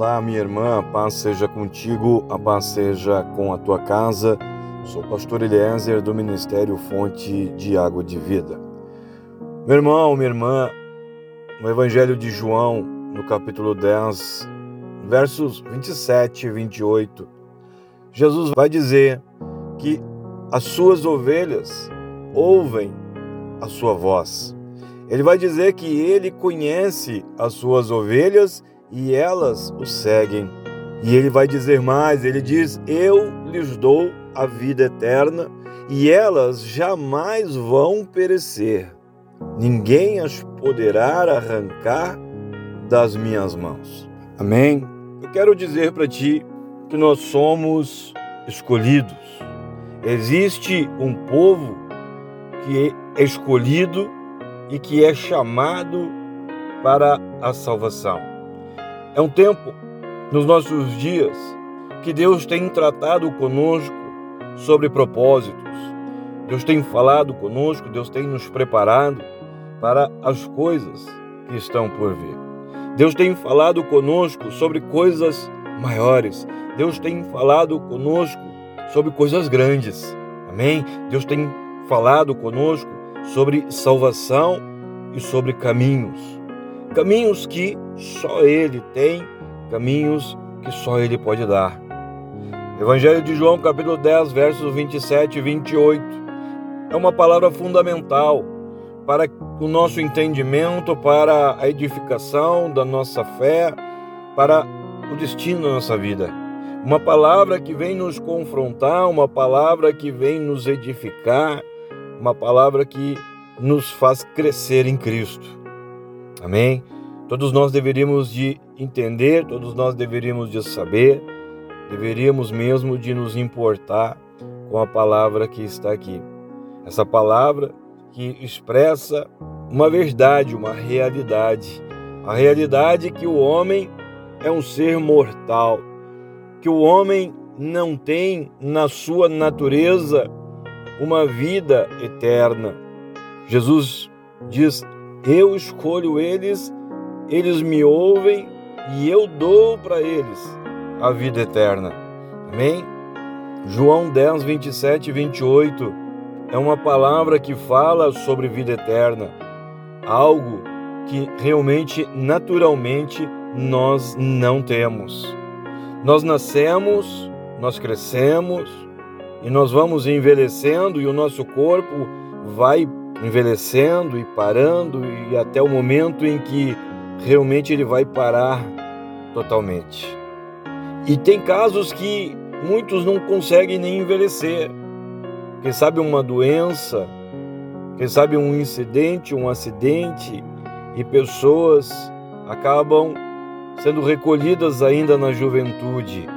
Olá, minha irmã. Paz seja contigo, a paz seja com a tua casa. Sou o pastor Eliezer do Ministério Fonte de Água de Vida. Meu irmão, minha irmã, no Evangelho de João, no capítulo 10, versos 27 e 28, Jesus vai dizer que as suas ovelhas ouvem a sua voz. Ele vai dizer que ele conhece as suas ovelhas e elas o seguem. E ele vai dizer mais: ele diz, Eu lhes dou a vida eterna e elas jamais vão perecer. Ninguém as poderá arrancar das minhas mãos. Amém? Eu quero dizer para ti que nós somos escolhidos. Existe um povo que é escolhido e que é chamado para a salvação. É um tempo nos nossos dias que Deus tem tratado conosco sobre propósitos. Deus tem falado conosco, Deus tem nos preparado para as coisas que estão por vir. Deus tem falado conosco sobre coisas maiores. Deus tem falado conosco sobre coisas grandes. Amém? Deus tem falado conosco sobre salvação e sobre caminhos. Caminhos que só Ele tem, caminhos que só Ele pode dar. Evangelho de João, capítulo 10, versos 27 e 28. É uma palavra fundamental para o nosso entendimento, para a edificação da nossa fé, para o destino da nossa vida. Uma palavra que vem nos confrontar, uma palavra que vem nos edificar, uma palavra que nos faz crescer em Cristo. Amém? Todos nós deveríamos de entender, todos nós deveríamos de saber, deveríamos mesmo de nos importar com a palavra que está aqui. Essa palavra que expressa uma verdade, uma realidade. A realidade que o homem é um ser mortal, que o homem não tem na sua natureza uma vida eterna. Jesus diz: eu escolho eles, eles me ouvem e eu dou para eles a vida eterna. Amém? João 10, 27 e 28 é uma palavra que fala sobre vida eterna, algo que realmente, naturalmente, nós não temos. Nós nascemos, nós crescemos e nós vamos envelhecendo e o nosso corpo vai envelhecendo e parando e até o momento em que realmente ele vai parar totalmente. E tem casos que muitos não conseguem nem envelhecer. Quem sabe uma doença, quem sabe um incidente, um acidente, e pessoas acabam sendo recolhidas ainda na juventude,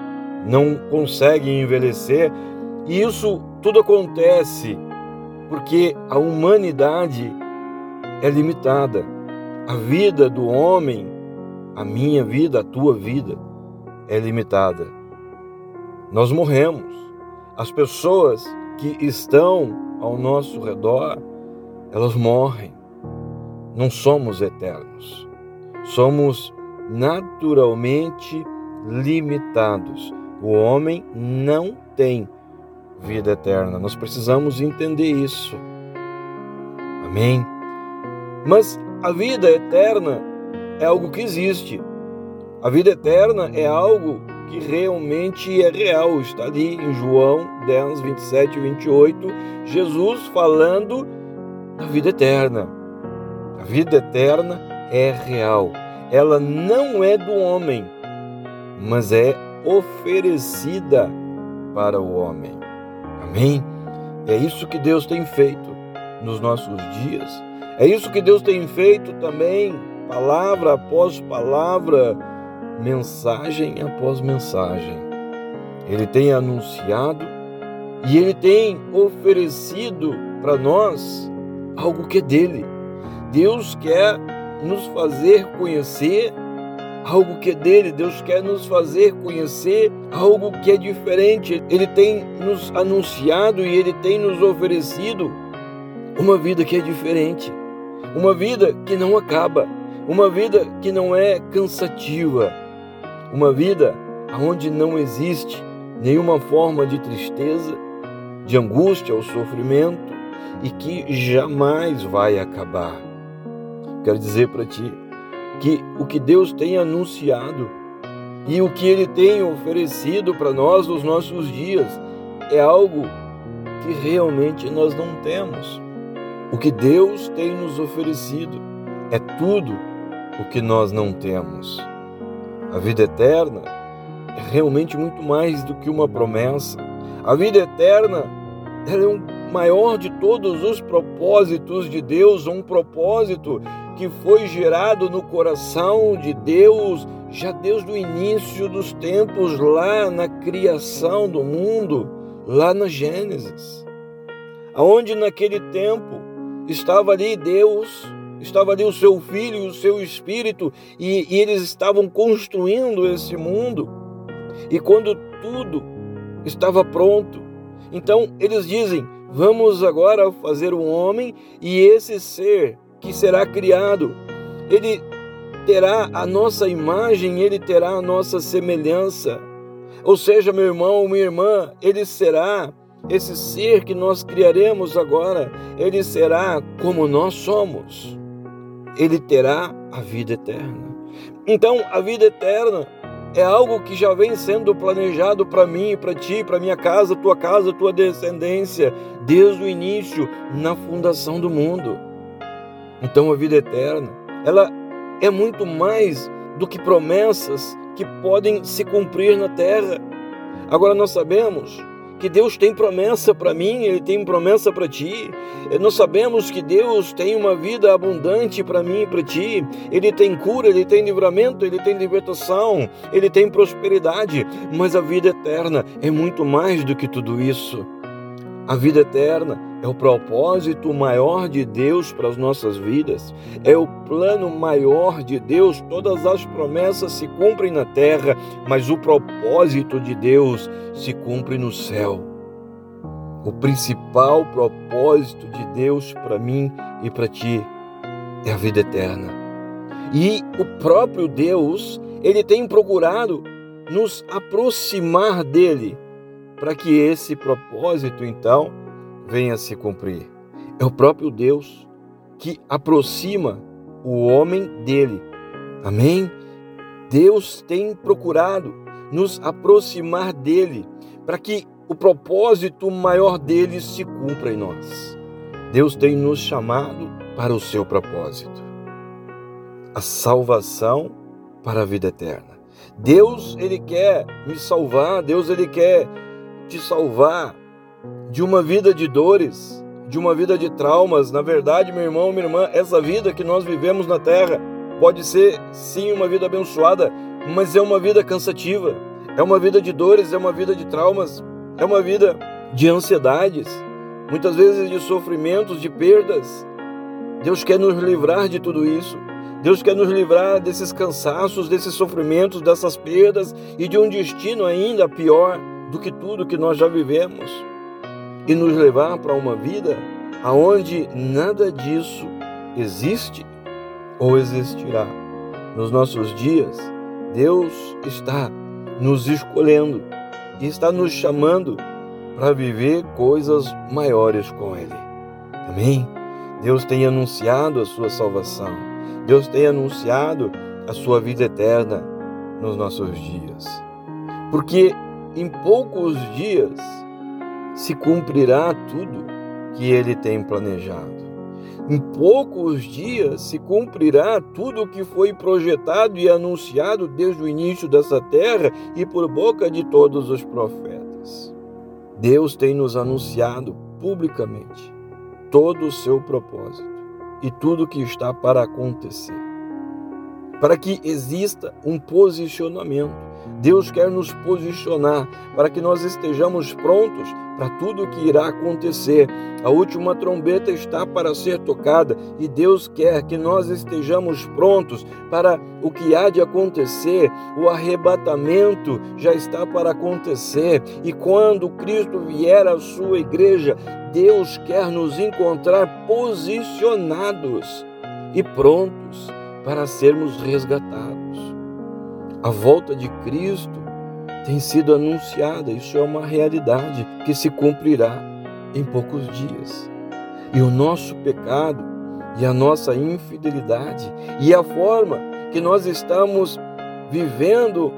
não conseguem envelhecer. E isso tudo acontece porque a humanidade é limitada. A vida do homem, a minha vida, a tua vida, é limitada. Nós morremos. As pessoas que estão ao nosso redor, elas morrem. Não somos eternos. Somos naturalmente limitados. O homem não tem vida eterna. Nós precisamos entender isso. Amém? Mas a vida eterna é algo que existe. A vida eterna é algo que realmente é real. Está ali em João 10, 27 e 28, Jesus falando da vida eterna. A vida eterna é real. Ela não é do homem, mas é oferecida para o homem. Amém? É isso que Deus tem feito nos nossos dias. É isso que Deus tem feito também, palavra após palavra, mensagem após mensagem. ele tem anunciado e ele tem oferecido para nós algo que é dele. Deus quer nos fazer conhecer algo que é dele, Deus quer nos fazer conhecer algo que é diferente. Ele tem nos anunciado e ele tem nos oferecido uma vida que é diferente, uma vida que não acaba, uma vida que não é cansativa, uma vida onde não existe nenhuma forma de tristeza, de angústia ou sofrimento e que jamais vai acabar. Quero dizer para ti, que o que Deus tem anunciado e o que Ele tem oferecido para nós nos nossos dias é algo que realmente nós não temos. O que Deus tem nos oferecido é tudo o que nós não temos. A vida eterna é realmente muito mais do que uma promessa. A vida eterna é o maior de todos os propósitos de Deus, um propósito que foi gerado no coração de Deus já desde o início dos tempos, lá na criação do mundo, lá na Gênesis. Aonde naquele tempo estava ali Deus, estava ali o seu filho o seu espírito, e, e eles estavam construindo esse mundo. E quando tudo estava pronto, então eles dizem: Vamos agora fazer um homem, e esse ser que será criado. Ele terá a nossa imagem, ele terá a nossa semelhança. Ou seja, meu irmão, minha irmã, ele será esse ser que nós criaremos agora, ele será como nós somos. Ele terá a vida eterna. Então, a vida eterna é algo que já vem sendo planejado para mim, para ti, para minha casa, tua casa, tua descendência, desde o início, na fundação do mundo. Então a vida eterna, ela é muito mais do que promessas que podem se cumprir na terra. Agora nós sabemos que Deus tem promessa para mim, Ele tem promessa para ti. Nós sabemos que Deus tem uma vida abundante para mim e para ti. Ele tem cura, Ele tem livramento, Ele tem libertação, Ele tem prosperidade. Mas a vida eterna é muito mais do que tudo isso. A vida eterna é o propósito maior de Deus para as nossas vidas, é o plano maior de Deus. Todas as promessas se cumprem na terra, mas o propósito de Deus se cumpre no céu. O principal propósito de Deus para mim e para ti é a vida eterna. E o próprio Deus, ele tem procurado nos aproximar dele para que esse propósito então venha se cumprir. É o próprio Deus que aproxima o homem dele. Amém? Deus tem procurado nos aproximar dele para que o propósito maior dele se cumpra em nós. Deus tem nos chamado para o seu propósito. A salvação para a vida eterna. Deus, ele quer me salvar, Deus ele quer te salvar de uma vida de dores, de uma vida de traumas. Na verdade, meu irmão, minha irmã, essa vida que nós vivemos na terra pode ser sim uma vida abençoada, mas é uma vida cansativa. É uma vida de dores, é uma vida de traumas, é uma vida de ansiedades, muitas vezes de sofrimentos, de perdas. Deus quer nos livrar de tudo isso. Deus quer nos livrar desses cansaços, desses sofrimentos, dessas perdas e de um destino ainda pior do que tudo que nós já vivemos e nos levar para uma vida aonde nada disso existe ou existirá. Nos nossos dias, Deus está nos escolhendo e está nos chamando para viver coisas maiores com Ele. Amém? Deus tem anunciado a sua salvação. Deus tem anunciado a sua vida eterna nos nossos dias. Porque em poucos dias se cumprirá tudo que ele tem planejado. Em poucos dias se cumprirá tudo o que foi projetado e anunciado desde o início dessa terra e por boca de todos os profetas. Deus tem nos anunciado publicamente todo o seu propósito e tudo o que está para acontecer. Para que exista um posicionamento Deus quer nos posicionar para que nós estejamos prontos para tudo o que irá acontecer. A última trombeta está para ser tocada e Deus quer que nós estejamos prontos para o que há de acontecer. O arrebatamento já está para acontecer e quando Cristo vier à sua igreja, Deus quer nos encontrar posicionados e prontos para sermos resgatados. A volta de Cristo tem sido anunciada, isso é uma realidade que se cumprirá em poucos dias. E o nosso pecado e a nossa infidelidade e a forma que nós estamos vivendo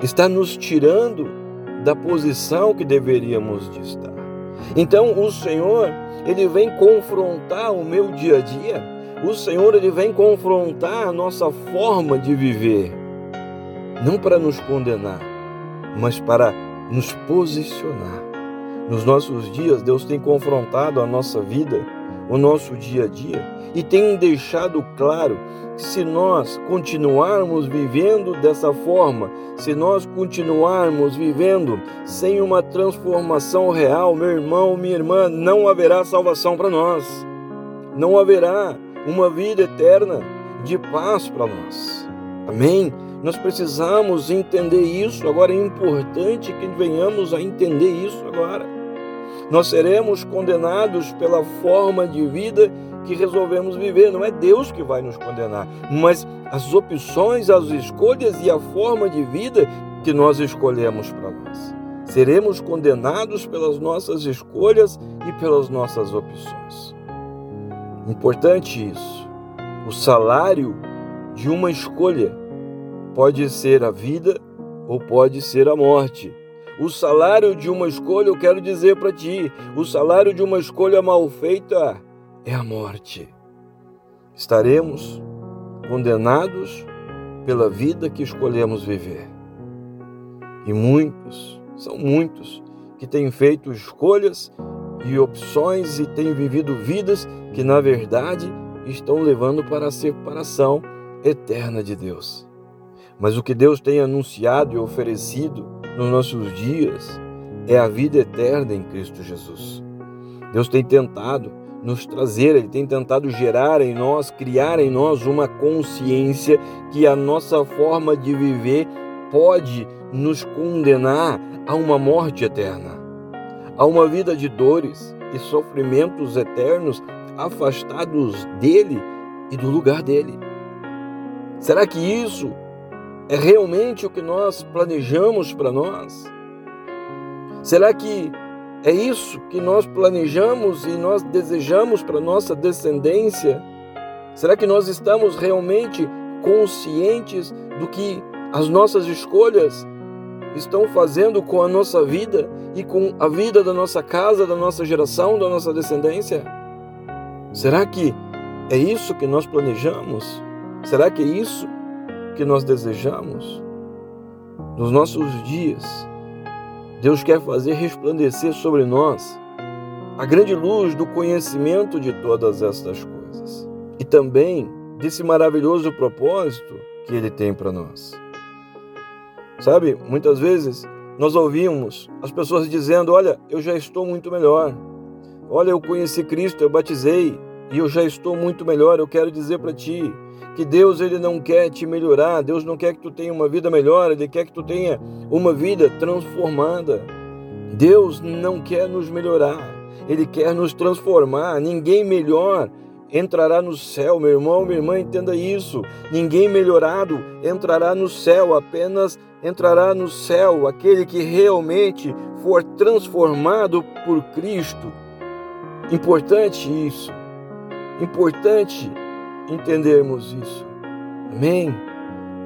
está nos tirando da posição que deveríamos de estar. Então o Senhor, ele vem confrontar o meu dia a dia. O Senhor ele vem confrontar a nossa forma de viver, não para nos condenar, mas para nos posicionar. Nos nossos dias, Deus tem confrontado a nossa vida, o nosso dia a dia, e tem deixado claro que se nós continuarmos vivendo dessa forma, se nós continuarmos vivendo sem uma transformação real, meu irmão, minha irmã, não haverá salvação para nós. Não haverá uma vida eterna de paz para nós. Amém? Nós precisamos entender isso. Agora é importante que venhamos a entender isso agora. Nós seremos condenados pela forma de vida que resolvemos viver. Não é Deus que vai nos condenar, mas as opções, as escolhas e a forma de vida que nós escolhemos para nós. Seremos condenados pelas nossas escolhas e pelas nossas opções. Importante isso. O salário de uma escolha Pode ser a vida ou pode ser a morte. O salário de uma escolha, eu quero dizer para ti, o salário de uma escolha mal feita é a morte. Estaremos condenados pela vida que escolhemos viver. E muitos, são muitos, que têm feito escolhas e opções e têm vivido vidas que, na verdade, estão levando para a separação eterna de Deus. Mas o que Deus tem anunciado e oferecido nos nossos dias é a vida eterna em Cristo Jesus. Deus tem tentado nos trazer, Ele tem tentado gerar em nós, criar em nós uma consciência que a nossa forma de viver pode nos condenar a uma morte eterna, a uma vida de dores e sofrimentos eternos afastados dele e do lugar dele. Será que isso é realmente o que nós planejamos para nós? Será que é isso que nós planejamos e nós desejamos para nossa descendência? Será que nós estamos realmente conscientes do que as nossas escolhas estão fazendo com a nossa vida e com a vida da nossa casa, da nossa geração, da nossa descendência? Será que é isso que nós planejamos? Será que é isso que nós desejamos, nos nossos dias, Deus quer fazer resplandecer sobre nós a grande luz do conhecimento de todas estas coisas e também desse maravilhoso propósito que Ele tem para nós. Sabe, muitas vezes nós ouvimos as pessoas dizendo: Olha, eu já estou muito melhor. Olha, eu conheci Cristo, eu batizei e eu já estou muito melhor. Eu quero dizer para ti que Deus ele não quer te melhorar, Deus não quer que tu tenha uma vida melhor, ele quer que tu tenha uma vida transformada. Deus não quer nos melhorar, ele quer nos transformar. Ninguém melhor entrará no céu, meu irmão, minha irmã, entenda isso. Ninguém melhorado entrará no céu, apenas entrará no céu aquele que realmente for transformado por Cristo. Importante isso. Importante entendermos isso. Amém?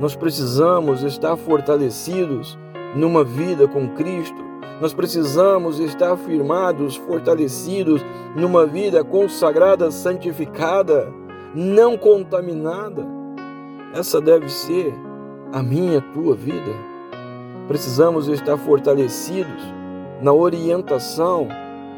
Nós precisamos estar fortalecidos numa vida com Cristo. Nós precisamos estar firmados, fortalecidos numa vida consagrada, santificada, não contaminada. Essa deve ser a minha, a tua vida. Precisamos estar fortalecidos na orientação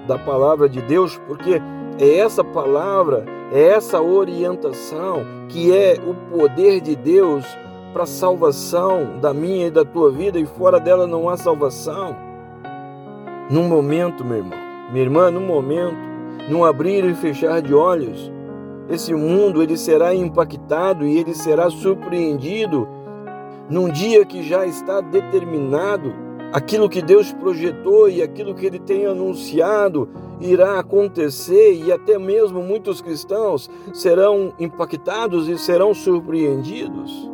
da palavra de Deus, porque é essa palavra, é essa orientação que é o poder de Deus para a salvação da minha e da tua vida e fora dela não há salvação. Num momento, meu irmão, minha irmã, num momento, num abrir e fechar de olhos, esse mundo ele será impactado e ele será surpreendido num dia que já está determinado, aquilo que Deus projetou e aquilo que ele tem anunciado irá acontecer e até mesmo muitos cristãos serão impactados e serão surpreendidos.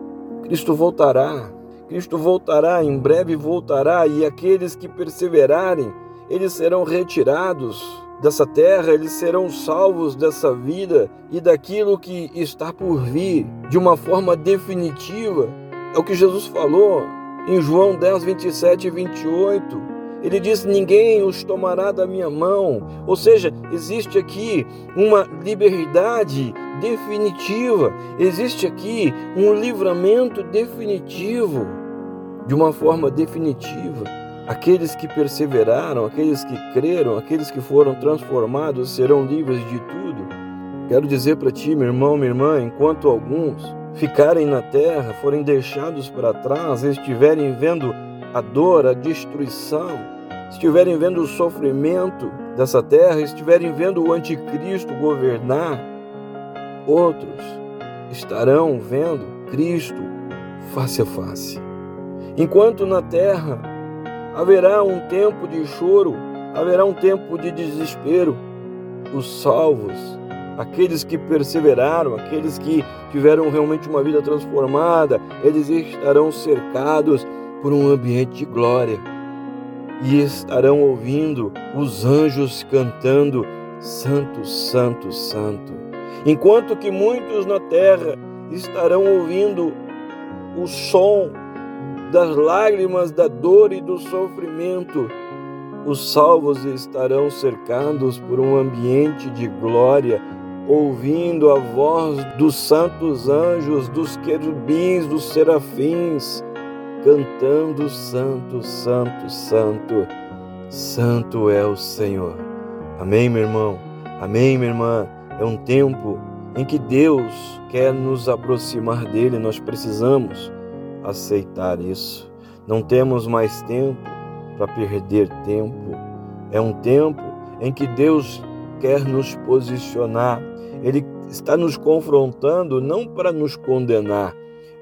Cristo voltará. Cristo voltará, em breve voltará, e aqueles que perseverarem, eles serão retirados dessa terra, eles serão salvos dessa vida e daquilo que está por vir de uma forma definitiva. É o que Jesus falou em João 10, 27 e 28. Ele diz: Ninguém os tomará da minha mão. Ou seja, existe aqui uma liberdade definitiva, existe aqui um livramento definitivo, de uma forma definitiva. Aqueles que perseveraram, aqueles que creram, aqueles que foram transformados serão livres de tudo. Quero dizer para ti, meu irmão, minha irmã, enquanto alguns ficarem na terra, forem deixados para trás, estiverem vendo a dor, a destruição, estiverem vendo o sofrimento dessa terra, estiverem vendo o anticristo governar, outros estarão vendo Cristo face a face. Enquanto na terra Haverá um tempo de choro, haverá um tempo de desespero. Os salvos, aqueles que perseveraram, aqueles que tiveram realmente uma vida transformada, eles estarão cercados por um ambiente de glória e estarão ouvindo os anjos cantando Santo, Santo, Santo. Enquanto que muitos na terra estarão ouvindo o som das lágrimas, da dor e do sofrimento, os salvos estarão cercados por um ambiente de glória, ouvindo a voz dos santos anjos, dos querubins, dos serafins, cantando: Santo, Santo, Santo, Santo é o Senhor. Amém, meu irmão? Amém, minha irmã? É um tempo em que Deus quer nos aproximar dele, nós precisamos aceitar isso. Não temos mais tempo para perder tempo. É um tempo em que Deus quer nos posicionar. Ele está nos confrontando não para nos condenar,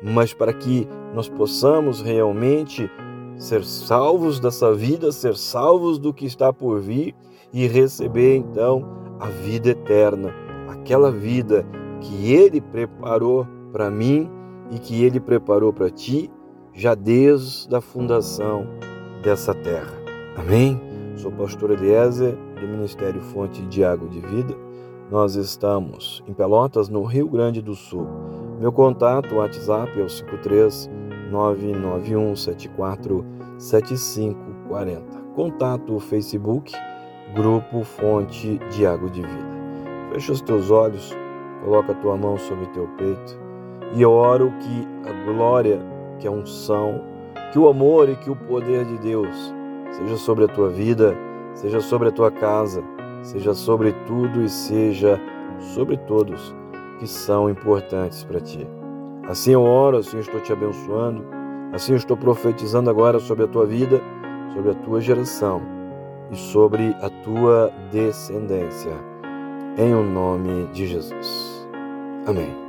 mas para que nós possamos realmente ser salvos dessa vida, ser salvos do que está por vir e receber então a vida eterna, aquela vida que Ele preparou para mim e que Ele preparou para ti já desde a fundação dessa terra. Amém? Sou pastor Eliezer, do Ministério Fonte de Água de Vida. Nós estamos em Pelotas, no Rio Grande do Sul. Meu contato, WhatsApp é o 53 991 74 7540. Contato Facebook, Grupo Fonte de Água de Vida. Fecha os teus olhos, coloca a tua mão sobre o teu peito e oro que a glória, que a unção, que o amor e que o poder de Deus seja sobre a tua vida, seja sobre a tua casa, seja sobre tudo e seja sobre todos que são importantes para ti. Assim eu oro, assim eu estou te abençoando, assim eu estou profetizando agora sobre a tua vida, sobre a tua geração e sobre a tua descendência. Em o nome de Jesus. Amém.